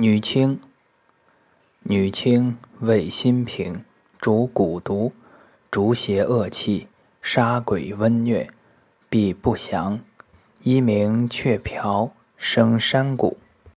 女青，女青味辛平，主蛊毒，逐邪恶气，杀鬼瘟疟，必不祥。一名雀瓢，生山谷。